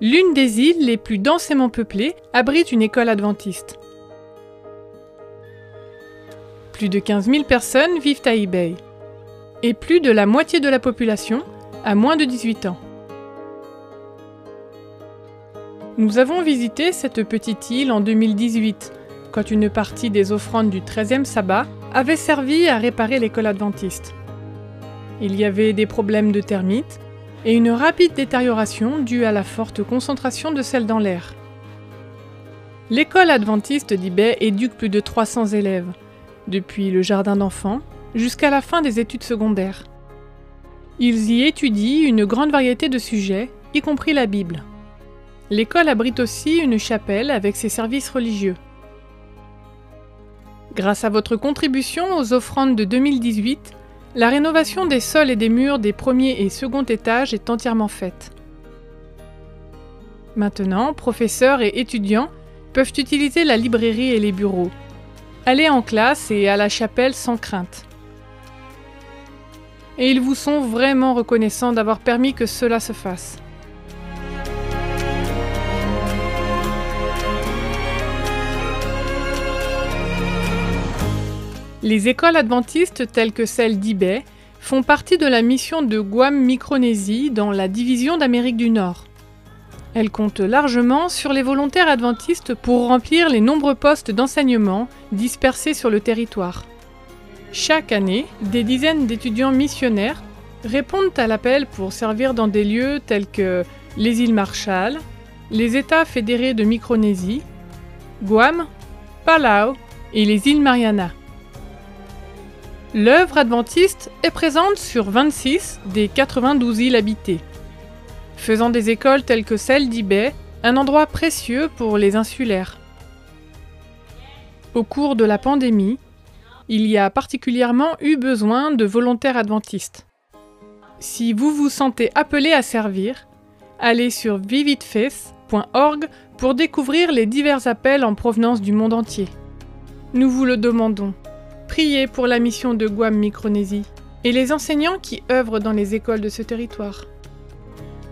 L'une des îles les plus densément peuplées abrite une école adventiste. Plus de 15 000 personnes vivent à eBay. Et plus de la moitié de la population a moins de 18 ans. Nous avons visité cette petite île en 2018, quand une partie des offrandes du 13e sabbat avait servi à réparer l'école adventiste. Il y avait des problèmes de termites et une rapide détérioration due à la forte concentration de sel dans l'air. L'école adventiste d'Ibay éduque plus de 300 élèves, depuis le jardin d'enfants jusqu'à la fin des études secondaires. Ils y étudient une grande variété de sujets, y compris la Bible. L'école abrite aussi une chapelle avec ses services religieux. Grâce à votre contribution aux offrandes de 2018, la rénovation des sols et des murs des premiers et second étages est entièrement faite. Maintenant, professeurs et étudiants peuvent utiliser la librairie et les bureaux. Aller en classe et à la chapelle sans crainte. Et ils vous sont vraiment reconnaissants d'avoir permis que cela se fasse. Les écoles adventistes telles que celle d'eBay font partie de la mission de Guam Micronésie dans la division d'Amérique du Nord. Elles comptent largement sur les volontaires adventistes pour remplir les nombreux postes d'enseignement dispersés sur le territoire. Chaque année, des dizaines d'étudiants missionnaires répondent à l'appel pour servir dans des lieux tels que les îles Marshall, les États fédérés de Micronésie, Guam, Palau et les îles Mariana. L'œuvre adventiste est présente sur 26 des 92 îles habitées, faisant des écoles telles que celle d'Ibay un endroit précieux pour les insulaires. Au cours de la pandémie, il y a particulièrement eu besoin de volontaires adventistes. Si vous vous sentez appelé à servir, allez sur vividfaith.org pour découvrir les divers appels en provenance du monde entier. Nous vous le demandons. Priez pour la mission de Guam Micronésie et les enseignants qui œuvrent dans les écoles de ce territoire.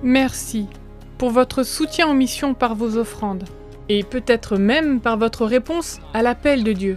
Merci pour votre soutien aux missions par vos offrandes et peut-être même par votre réponse à l'appel de Dieu.